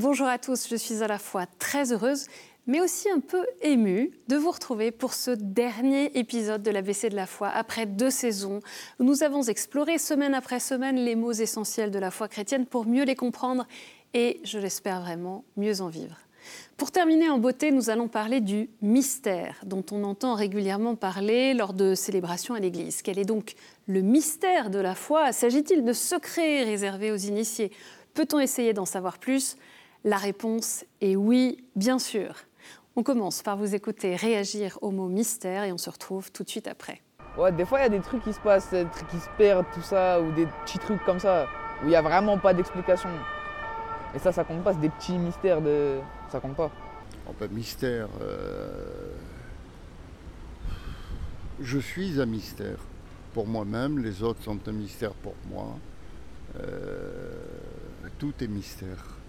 Bonjour à tous, je suis à la fois très heureuse mais aussi un peu émue de vous retrouver pour ce dernier épisode de l'ABC de la foi après deux saisons où nous avons exploré semaine après semaine les mots essentiels de la foi chrétienne pour mieux les comprendre et, je l'espère vraiment, mieux en vivre. Pour terminer en beauté, nous allons parler du mystère dont on entend régulièrement parler lors de célébrations à l'Église. Quel est donc le mystère de la foi? S'agit-il de secrets réservés aux initiés? Peut-on essayer d'en savoir plus? La réponse est oui, bien sûr. On commence par vous écouter réagir au mot mystère et on se retrouve tout de suite après. Ouais, des fois il y a des trucs qui se passent, des trucs qui se perdent, tout ça, ou des petits trucs comme ça, où il n'y a vraiment pas d'explication. Et ça, ça compte pas, c'est des petits mystères de. Ça compte pas. Oh ben, mystère. Euh, je suis un mystère pour moi-même, les autres sont un mystère pour moi. Euh, tout est mystère.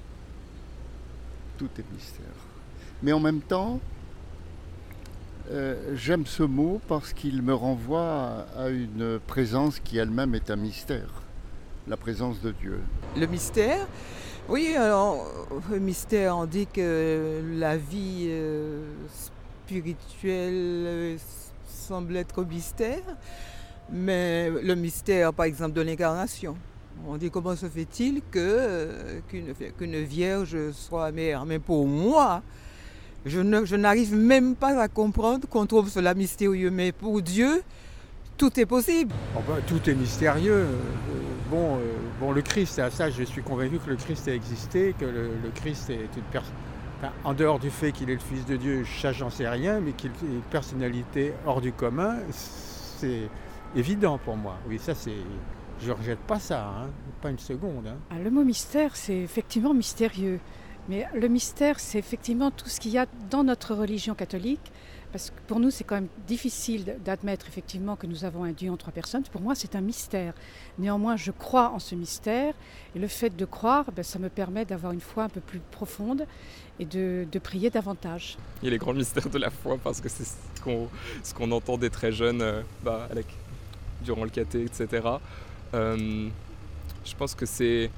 Tout est mystère. Mais en même temps, euh, j'aime ce mot parce qu'il me renvoie à une présence qui elle-même est un mystère, la présence de Dieu. Le mystère, oui, alors, le mystère, on dit que la vie euh, spirituelle euh, semble être mystère, mais le mystère, par exemple, de l'incarnation. On dit comment se fait-il euh, qu'une, vierge soit mère Mais pour moi, je, n'arrive même pas à comprendre qu'on trouve cela mystérieux. Mais pour Dieu, tout est possible. Oh ben, tout est mystérieux. Bon, euh, bon, le Christ, à ça, je suis convaincu que le Christ a existé, que le, Christ est une personne. en dehors du fait qu'il est le Fils de Dieu, ça j'en sais rien, mais qu'il est une personnalité hors du commun, c'est évident pour moi. Oui, ça c'est. Je ne rejette pas ça, hein, pas une seconde. Hein. Ah, le mot mystère, c'est effectivement mystérieux. Mais le mystère, c'est effectivement tout ce qu'il y a dans notre religion catholique, parce que pour nous, c'est quand même difficile d'admettre effectivement que nous avons un Dieu en trois personnes. Pour moi, c'est un mystère. Néanmoins, je crois en ce mystère. Et le fait de croire, ben, ça me permet d'avoir une foi un peu plus profonde et de, prier davantage. Il y a les grands mystères de la foi, parce que c'est ce qu'on entend des très jeunes euh, bah, durant le caté, etc. Euh, je pense que c'est...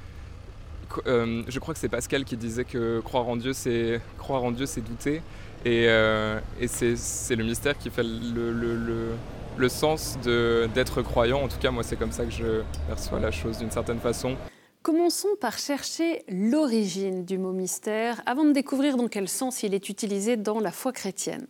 Euh, je crois que c'est Pascal qui disait que croire en Dieu, c'est croire en Dieu, c'est douter. Et, euh, c'est le mystère qui fait le, sens d'être croyant. En tout cas, moi, c'est comme ça que je perçois la chose d'une certaine façon. Commençons par chercher l'origine du mot mystère avant de découvrir dans quel sens il est utilisé dans la foi chrétienne.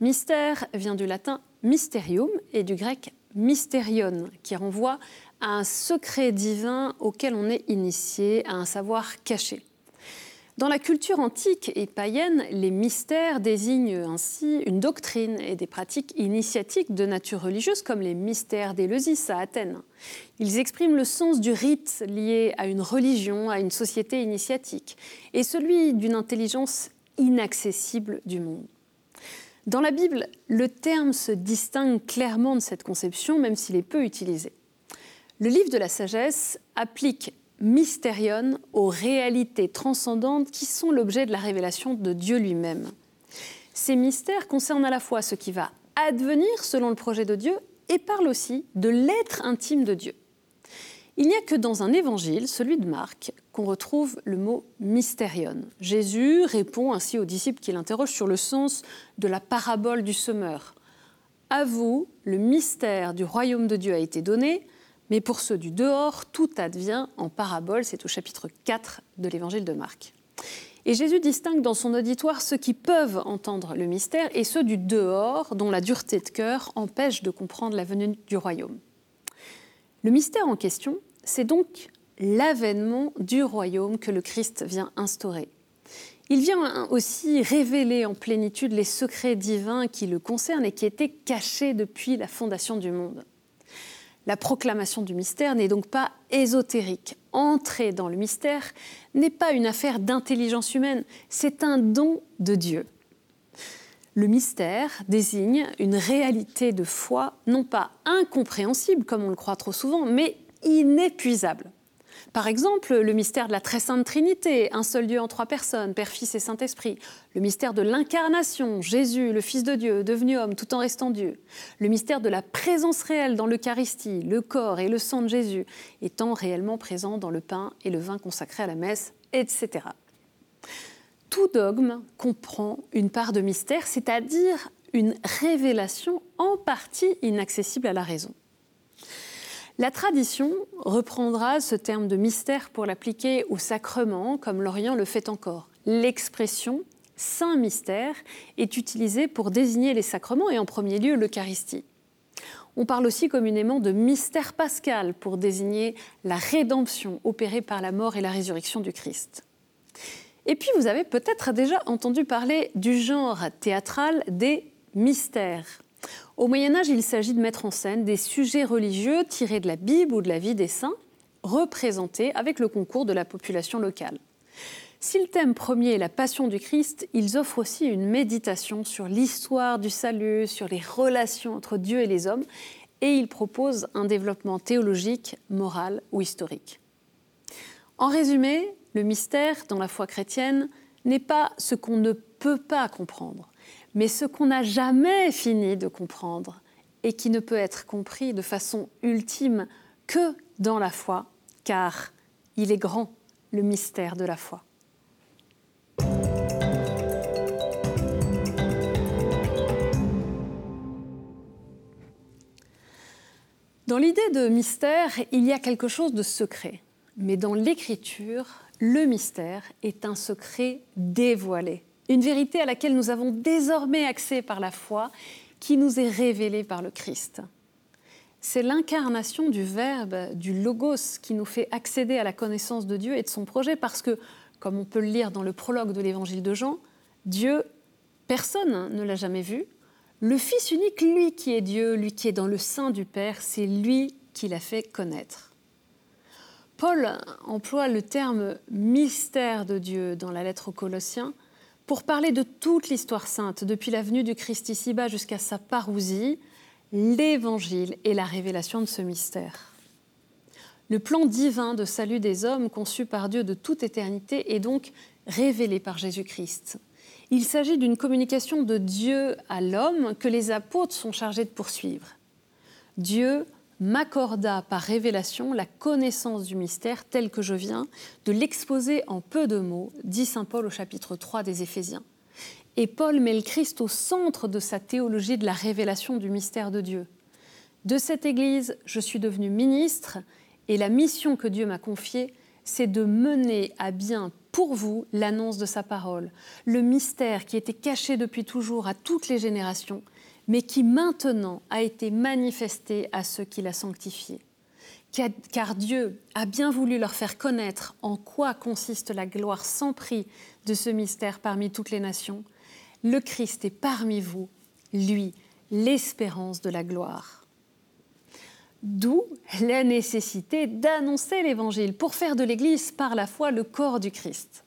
Mystère vient du latin mysterium et du grec mysterion, qui renvoie à un secret divin auquel on est initié, à un savoir caché. Dans la culture antique et païenne, les mystères désignent ainsi une doctrine et des pratiques initiatiques de nature religieuse, comme les mystères d'Éleusis à Athènes. Ils expriment le sens du rite lié à une religion, à une société initiatique, et celui d'une intelligence inaccessible du monde. Dans la Bible, le terme se distingue clairement de cette conception, même s'il est peu utilisé. Le livre de la sagesse applique mystérion aux réalités transcendantes qui sont l'objet de la révélation de Dieu lui-même. Ces mystères concernent à la fois ce qui va advenir selon le projet de Dieu et parlent aussi de l'être intime de Dieu. Il n'y a que dans un évangile, celui de Marc, qu'on retrouve le mot mystérion. Jésus répond ainsi aux disciples qui l'interrogent sur le sens de la parabole du semeur. À vous, le mystère du royaume de Dieu a été donné, mais pour ceux du dehors, tout advient en parabole. C'est au chapitre 4 de l'évangile de Marc. Et Jésus distingue dans son auditoire ceux qui peuvent entendre le mystère et ceux du dehors, dont la dureté de cœur empêche de comprendre la venue du royaume. Le mystère en question, c'est donc l'avènement du royaume que le Christ vient instaurer. Il vient aussi révéler en plénitude les secrets divins qui le concernent et qui étaient cachés depuis la fondation du monde. La proclamation du mystère n'est donc pas ésotérique. Entrer dans le mystère n'est pas une affaire d'intelligence humaine, c'est un don de Dieu. Le mystère désigne une réalité de foi non pas incompréhensible comme on le croit trop souvent, mais inépuisable. Par exemple, le mystère de la très sainte Trinité, un seul Dieu en trois personnes, Père, Fils et Saint-Esprit. Le mystère de l'incarnation, Jésus, le Fils de Dieu, devenu homme tout en restant Dieu. Le mystère de la présence réelle dans l'Eucharistie, le corps et le sang de Jésus, étant réellement présents dans le pain et le vin consacrés à la messe, etc. Tout dogme comprend une part de mystère, c'est-à-dire une révélation en partie inaccessible à la raison. La tradition reprendra ce terme de mystère pour l'appliquer au sacrement, comme l'Orient le fait encore. L'expression saint mystère est utilisée pour désigner les sacrements et en premier lieu l'Eucharistie. On parle aussi communément de mystère pascal pour désigner la rédemption opérée par la mort et la résurrection du Christ. Et puis vous avez peut-être déjà entendu parler du genre théâtral des mystères. Au Moyen Âge, il s'agit de mettre en scène des sujets religieux tirés de la Bible ou de la vie des saints, représentés avec le concours de la population locale. Si le thème premier est la passion du Christ, ils offrent aussi une méditation sur l'histoire du salut, sur les relations entre Dieu et les hommes, et ils proposent un développement théologique, moral ou historique. En résumé, le mystère dans la foi chrétienne n'est pas ce qu'on ne peut pas comprendre, mais ce qu'on n'a jamais fini de comprendre et qui ne peut être compris de façon ultime que dans la foi, car il est grand, le mystère de la foi. Dans l'idée de mystère, il y a quelque chose de secret. Mais dans l'écriture, le mystère est un secret dévoilé, une vérité à laquelle nous avons désormais accès par la foi, qui nous est révélée par le Christ. C'est l'incarnation du Verbe, du Logos, qui nous fait accéder à la connaissance de Dieu et de son projet, parce que, comme on peut le lire dans le prologue de l'Évangile de Jean, Dieu, personne ne l'a jamais vu, le Fils unique, lui qui est Dieu, lui qui est dans le sein du Père, c'est lui qui l'a fait connaître. Paul emploie le terme mystère de Dieu dans la lettre aux Colossiens pour parler de toute l'histoire sainte, depuis la venue du Christ ici-bas jusqu'à sa parousie, l'évangile et la révélation de ce mystère. Le plan divin de salut des hommes conçu par Dieu de toute éternité est donc révélé par Jésus-Christ. Il s'agit d'une communication de Dieu à l'homme que les apôtres sont chargés de poursuivre. Dieu m'accorda par révélation la connaissance du mystère tel que je viens de l'exposer en peu de mots, dit Saint Paul au chapitre 3 des Éphésiens. Et Paul met le Christ au centre de sa théologie de la révélation du mystère de Dieu. De cette Église, je suis devenu ministre et la mission que Dieu m'a confiée, c'est de mener à bien pour vous l'annonce de sa parole, le mystère qui était caché depuis toujours à toutes les générations, mais qui maintenant a été manifesté à ceux qui l'a sanctifié. Car Dieu a bien voulu leur faire connaître en quoi consiste la gloire sans prix de ce mystère parmi toutes les nations. Le Christ est parmi vous, lui, l'espérance de la gloire. D'où la nécessité d'annoncer l'Évangile pour faire de l'Église par la foi le corps du Christ.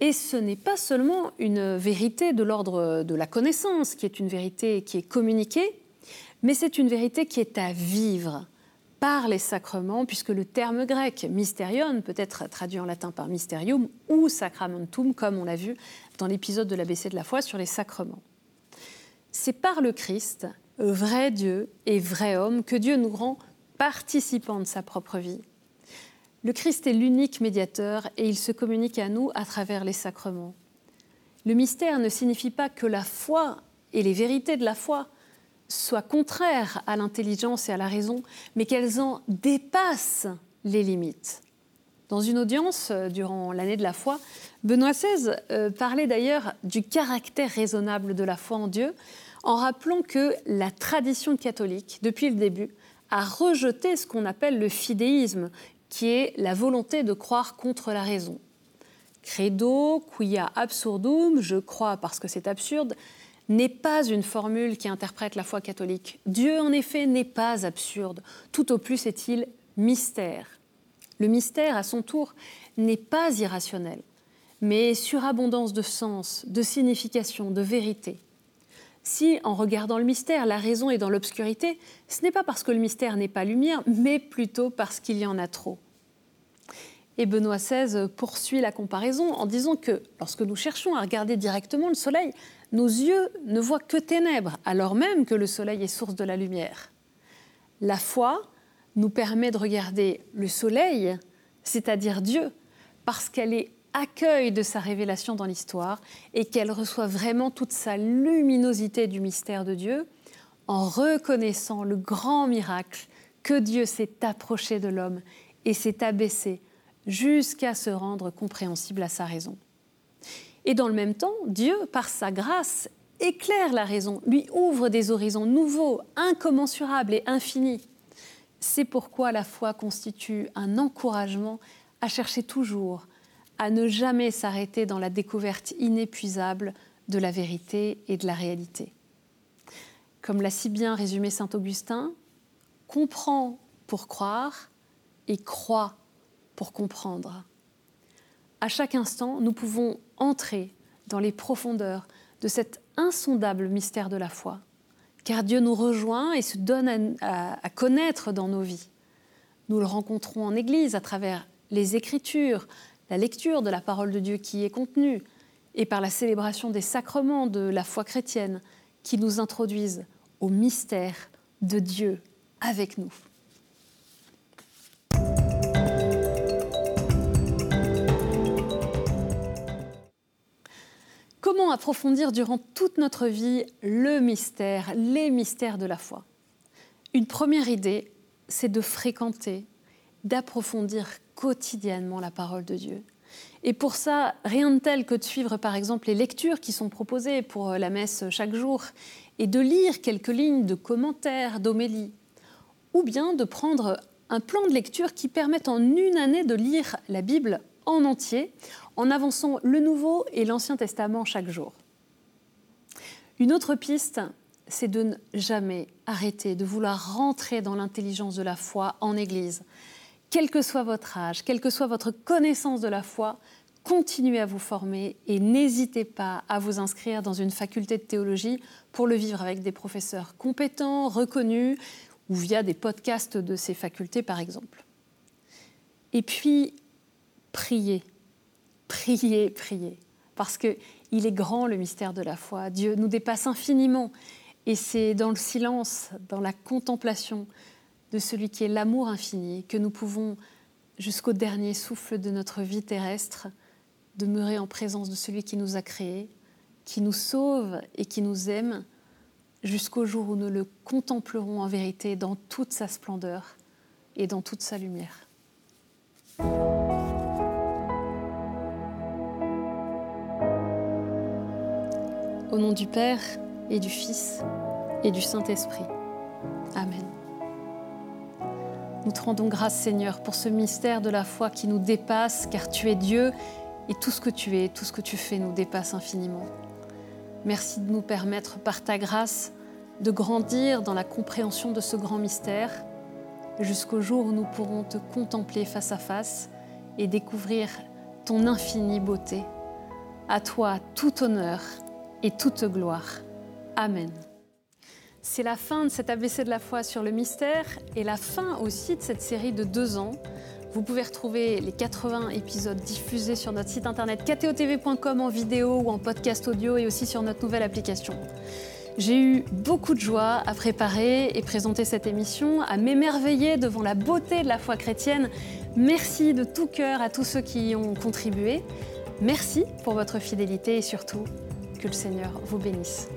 Et ce n'est pas seulement une vérité de l'ordre de la connaissance, qui est une vérité qui est communiquée, mais c'est une vérité qui est à vivre par les sacrements, puisque le terme grec mysterion peut être traduit en latin par mysterium ou sacramentum, comme on l'a vu dans l'épisode de l'ABC de la foi sur les sacrements. C'est par le Christ vrai Dieu et vrai homme, que Dieu nous rend participants de sa propre vie. Le Christ est l'unique médiateur et il se communique à nous à travers les sacrements. Le mystère ne signifie pas que la foi et les vérités de la foi soient contraires à l'intelligence et à la raison, mais qu'elles en dépassent les limites. Dans une audience euh, durant l'année de la foi, Benoît XVI euh, parlait d'ailleurs du caractère raisonnable de la foi en Dieu en rappelant que la tradition catholique, depuis le début, a rejeté ce qu'on appelle le fidéisme, qui est la volonté de croire contre la raison. Credo, quia absurdum, je crois parce que c'est absurde, n'est pas une formule qui interprète la foi catholique. Dieu, en effet, n'est pas absurde. Tout au plus est-il mystère. Le mystère, à son tour, n'est pas irrationnel, mais surabondance de sens, de signification, de vérité. Si, en regardant le mystère, la raison est dans l'obscurité, ce n'est pas parce que le mystère n'est pas lumière, mais plutôt parce qu'il y en a trop. Et Benoît XVI poursuit la comparaison en disant que lorsque nous cherchons à regarder directement le soleil, nos yeux ne voient que ténèbres, alors même que le soleil est source de la lumière. La foi nous permet de regarder le soleil, c'est-à-dire Dieu, parce qu'elle est accueille de sa révélation dans l'histoire et qu'elle reçoit vraiment toute sa luminosité du mystère de Dieu en reconnaissant le grand miracle que Dieu s'est approché de l'homme et s'est abaissé jusqu'à se rendre compréhensible à sa raison. Et dans le même temps, Dieu, par sa grâce, éclaire la raison, lui ouvre des horizons nouveaux, incommensurables et infinis. C'est pourquoi la foi constitue un encouragement à chercher toujours, à ne jamais s'arrêter dans la découverte inépuisable de la vérité et de la réalité. Comme l'a si bien résumé Saint Augustin, comprends pour croire et crois pour comprendre. À chaque instant, nous pouvons entrer dans les profondeurs de cet insondable mystère de la foi, car Dieu nous rejoint et se donne à, connaître dans nos vies. Nous le rencontrons en Église à travers les Écritures, la lecture de la parole de Dieu qui est contenue, et par la célébration des sacrements de la foi chrétienne qui nous introduisent au mystère de Dieu avec nous. Comment approfondir durant toute notre vie le mystère, les mystères de la foi? Une première idée, c'est de fréquenter, d'approfondir quotidiennement la parole de Dieu. Et pour ça, rien de tel que de suivre par exemple les lectures qui sont proposées pour la messe chaque jour et de lire quelques lignes de commentaires, d'homélie, ou bien de prendre un plan de lecture qui permette en une année de lire la Bible en entier en avançant le Nouveau et l'Ancien Testament chaque jour. Une autre piste, c'est de ne jamais arrêter de vouloir rentrer dans l'intelligence de la foi en Église. Quel que soit votre âge, quelle que soit votre connaissance de la foi, continuez à vous former et n'hésitez pas à vous inscrire dans une faculté de théologie pour le vivre avec des professeurs compétents, reconnus, ou via des podcasts de ces facultés par exemple. Et puis, priez priez, priez. Parce qu'il est grand le mystère de la foi. Dieu nous dépasse infiniment. Et c'est dans le silence, dans la contemplation de celui qui est l'amour infini, que nous pouvons, jusqu'au dernier souffle de notre vie terrestre, demeurer en présence de celui qui nous a créés, qui nous sauve et qui nous aime, jusqu'au jour où nous le contemplerons en vérité dans toute sa splendeur et dans toute sa lumière. Au nom du Père et du Fils et du Saint-Esprit. Amen. Nous te rendons grâce Seigneur pour ce mystère de la foi qui nous dépasse, car tu es Dieu et tout ce que tu es, tout ce que tu fais nous dépasse infiniment. Merci de nous permettre par ta grâce de grandir dans la compréhension de ce grand mystère jusqu'au jour où nous pourrons te contempler face à face et découvrir ton infinie beauté. À toi tout honneur et toute gloire. Amen. C'est la fin de cet ABC de la foi sur le mystère et la fin aussi de cette série de deux ans. Vous pouvez retrouver les 80 épisodes diffusés sur notre site internet ktotv.com en vidéo ou en podcast audio et aussi sur notre nouvelle application. J'ai eu beaucoup de joie à préparer et présenter cette émission, à m'émerveiller devant la beauté de la foi chrétienne. Merci de tout cœur à tous ceux qui y ont contribué. Merci pour votre fidélité et surtout, que le Seigneur vous bénisse.